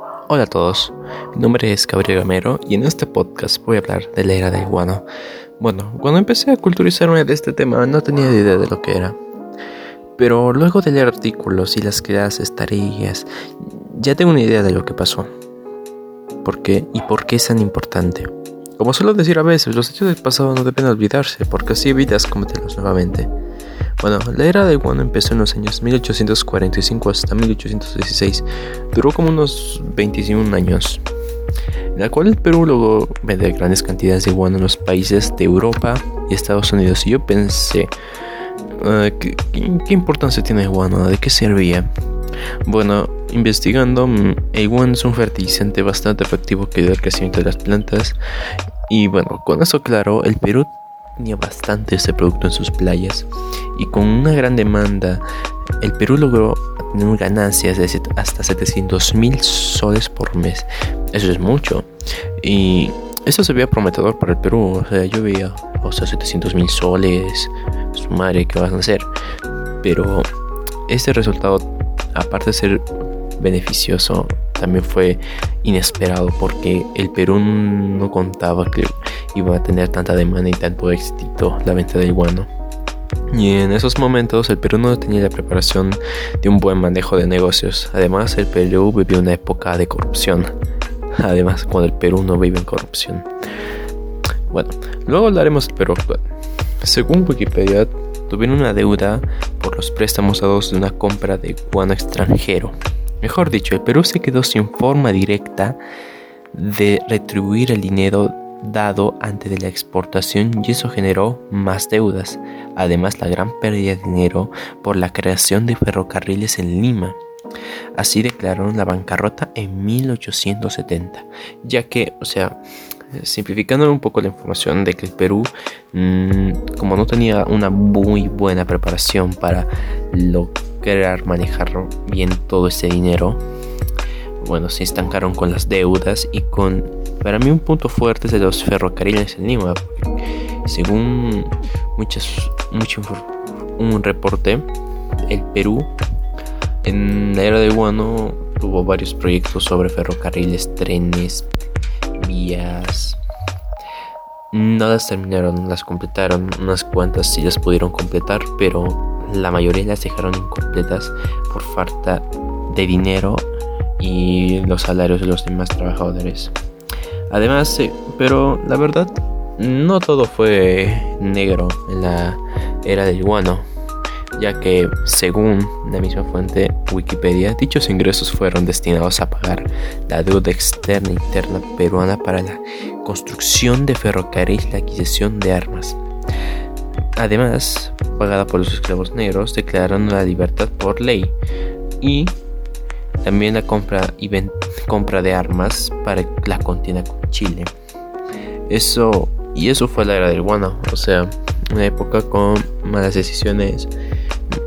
Hola a todos, mi nombre es Gabriel Gamero y en este podcast voy a hablar de la era del guano. Bueno, cuando empecé a culturizarme de este tema no tenía idea de lo que era. Pero luego de leer artículos y las clases, tareas, ya tengo una idea de lo que pasó. ¿Por qué y por qué es tan importante? Como suelo decir a veces, los hechos del pasado no deben olvidarse porque así evitas cometerlos nuevamente. Bueno, la era de guano empezó en los años 1845 hasta 1816. Duró como unos 21 años. En la cual el Perú logró vender grandes cantidades de guano en los países de Europa y Estados Unidos. Y yo pensé, ah, ¿qué, importancia tiene el? ¿De qué servía? Bueno, investigando, mm, el guano es un fertilizante bastante efectivo que ayuda al crecimiento de las plantas. Y bueno, con eso claro, el Perú tenía bastante este producto en sus playas y con una gran demanda el Perú logró tener ganancias de hasta 700 mil soles por mes. Eso es mucho. Y eso se veía prometedor para el Perú. O sea, yo veía, o sea, 700 mil soles, su madre, ¿qué vas a hacer? Pero este resultado, aparte de ser beneficioso, también fue inesperado porque el Perú no contaba que iba a tener tanta demanda y tanto éxito la venta del guano. Y en esos momentos el Perú no tenía la preparación de un buen manejo de negocios. Además, el Perú vivió una época de corrupción. Además, cuando el Perú no vive en corrupción. Bueno, luego hablaremos del Perú actual. Según Wikipedia, tuvieron una deuda por los préstamos dados de una compra de guano extranjero. Mejor dicho, el Perú se quedó sin forma directa de retribuir el dinero dado antes de la exportación y eso generó más deudas, además la gran pérdida de dinero por la creación de ferrocarriles en Lima. Así declararon la bancarrota en 1870, ya que, o sea, simplificando un poco la información de que el Perú, mm, como no tenía una muy buena preparación para lograr manejar bien todo ese dinero, bueno, se estancaron con las deudas y con, para mí un punto fuerte es de los ferrocarriles en Lima. Según muchas, mucho, un reporte, el Perú en la era de Guano tuvo varios proyectos sobre ferrocarriles, trenes, vías. Nada terminaron, las completaron, unas cuantas sí las pudieron completar, pero la mayoría las dejaron incompletas por falta de dinero y los salarios de los demás trabajadores. Además, pero la verdad, no todo fue negro en la era del guano, ya que según la misma fuente Wikipedia, dichos ingresos fueron destinados a pagar la deuda externa e interna peruana para la construcción de ferrocarriles y la adquisición de armas. Además, pagada por los esclavos negros, declararon la libertad por ley y también la compra y compra de armas para la contienda con Chile. Eso y eso fue la era del guano, o sea, una época con malas decisiones,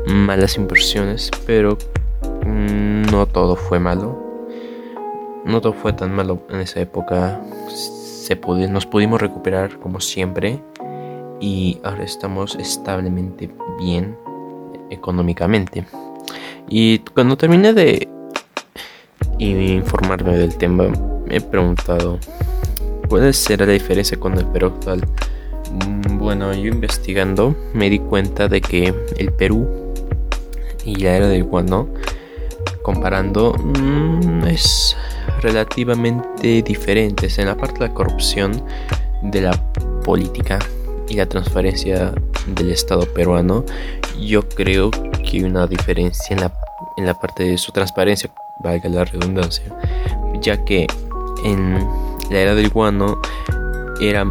malas inversiones, pero mm, no todo fue malo. No todo fue tan malo en esa época. Se nos pudimos recuperar como siempre y ahora estamos establemente bien económicamente. Y cuando terminé de y informarme del tema, me he preguntado, ¿cuál será la diferencia con el Perú actual? Mm, bueno, yo investigando me di cuenta de que el Perú y la era del guano, comparando, mm, es relativamente diferentes en la parte de la corrupción de la política y la transparencia del Estado peruano. Yo creo que hay una diferencia en la, en la parte de su transparencia valga la redundancia, ya que en la era del guano era,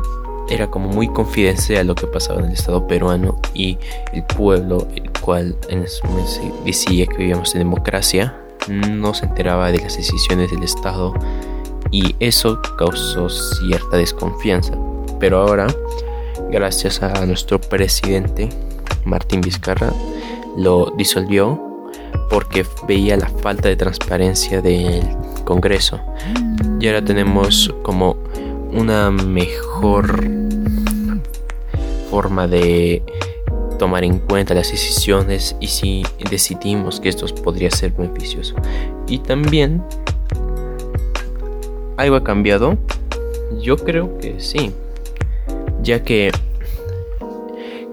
era como muy confidencial lo que pasaba en el Estado peruano y el pueblo, el cual en ese decía que vivíamos en democracia, no se enteraba de las decisiones del Estado y eso causó cierta desconfianza. Pero ahora, gracias a nuestro presidente Martín Vizcarra, lo disolvió porque veía la falta de transparencia del Congreso. Y ahora tenemos como una mejor forma de tomar en cuenta las decisiones y si decidimos que esto podría ser beneficioso. Y también ¿algo ha cambiado? Yo creo que sí, ya que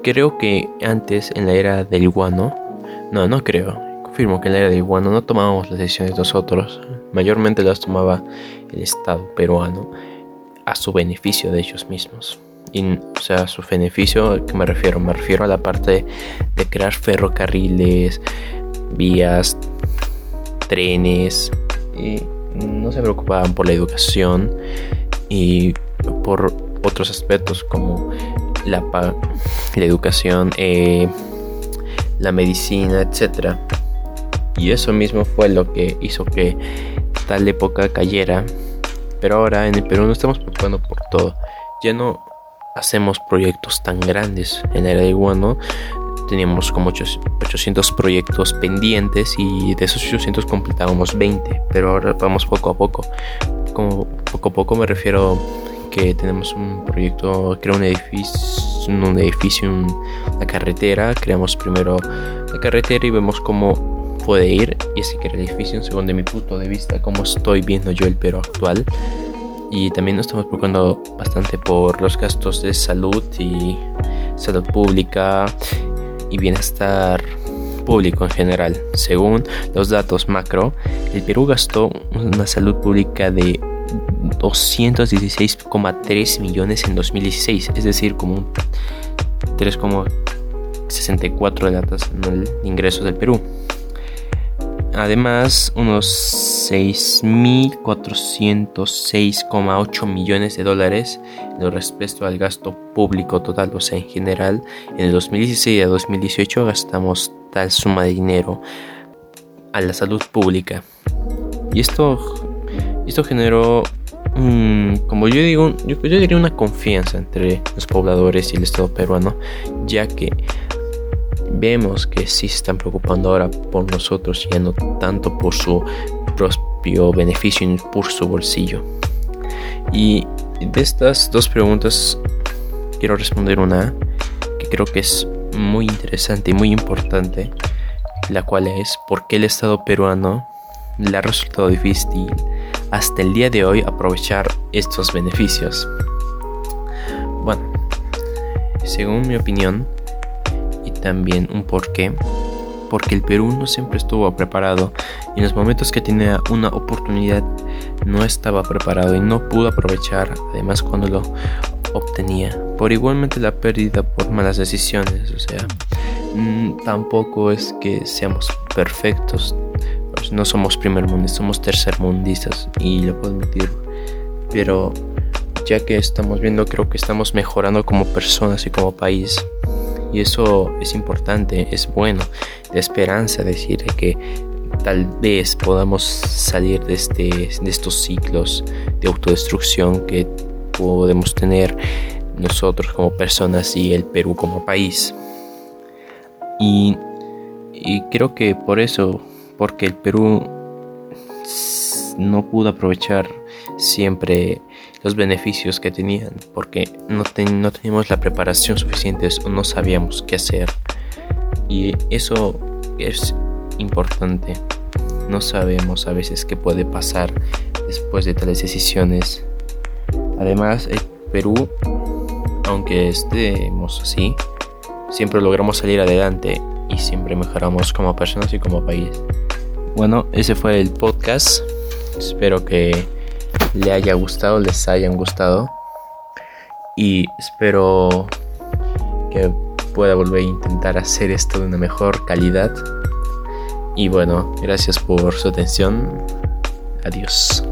creo que antes en la era del guano, no, no creo, que en la era del guano no tomábamos las decisiones nosotros, mayormente las tomaba el Estado peruano a su beneficio de ellos mismos. Y, o sea, su beneficio, ¿a qué me refiero? Me refiero a la parte de crear ferrocarriles, vías, trenes, y no se preocupaban por la educación y por otros aspectos como la, educación, eh, la medicina, etc. Y eso mismo fue lo que hizo que tal época cayera. Pero ahora en el Perú no estamos preocupando por todo. Ya no hacemos proyectos tan grandes. En el era de Guano teníamos como 800 proyectos pendientes y de esos 800 completábamos 20. Pero ahora vamos poco a poco. Como poco a poco me refiero que tenemos un proyecto, crear un edificio, un edificio, una carretera. Creamos primero la carretera y vemos cómo puede ir y así que el edificio según de mi punto de vista como estoy viendo yo el Perú actual y también nos estamos preocupando bastante por los gastos de salud y salud pública y bienestar público en general. Según los datos macro, el Perú gastó una salud pública de 216,3 millones en 2016, es decir, como un 3,64 de datos en el ingresos del Perú. Además, unos 6.406,8 millones de dólares lo respecto al gasto público total, o sea, en general, en el 2016 y 2018 gastamos tal suma de dinero a la salud pública. Y esto, esto generó, como yo digo, yo diría una confianza entre los pobladores y el Estado peruano, ya que vemos que sí se están preocupando ahora por nosotros, ya no tanto por su propio beneficio y por su bolsillo. Y de estas dos preguntas quiero responder una que creo que es muy interesante y muy importante, la cual es por qué el Estado peruano le ha resultado difícil hasta el día de hoy aprovechar estos beneficios. Bueno, según mi opinión, también un porqué. Porque el Perú no siempre estuvo preparado y en los momentos que tenía una oportunidad no estaba preparado y no pudo aprovechar, además cuando lo obtenía. Por igualmente la pérdida por malas decisiones, o sea, mm, tampoco es que seamos perfectos, pues no somos primer mundo, somos tercermundistas y lo puedo admitir, pero ya que estamos viendo creo que estamos mejorando como personas y como país y eso es importante, es bueno, de esperanza decir que tal vez podamos salir de, este, de estos ciclos de autodestrucción que podemos tener nosotros como personas y el Perú como país. Y, y creo que por eso, porque el Perú no pudo aprovechar siempre los beneficios que tenían porque no, teníamos la preparación suficiente o no sabíamos qué hacer. Y eso es importante. No sabemos a veces qué puede pasar después de tales decisiones. Además, el Perú, aunque estemos así, siempre logramos salir adelante y siempre mejoramos como personas y como país. Bueno, ese fue el podcast. Espero que le haya gustado, les hayan gustado. Y espero que pueda volver a intentar hacer esto de una mejor calidad. Y bueno, gracias por su atención. Adiós.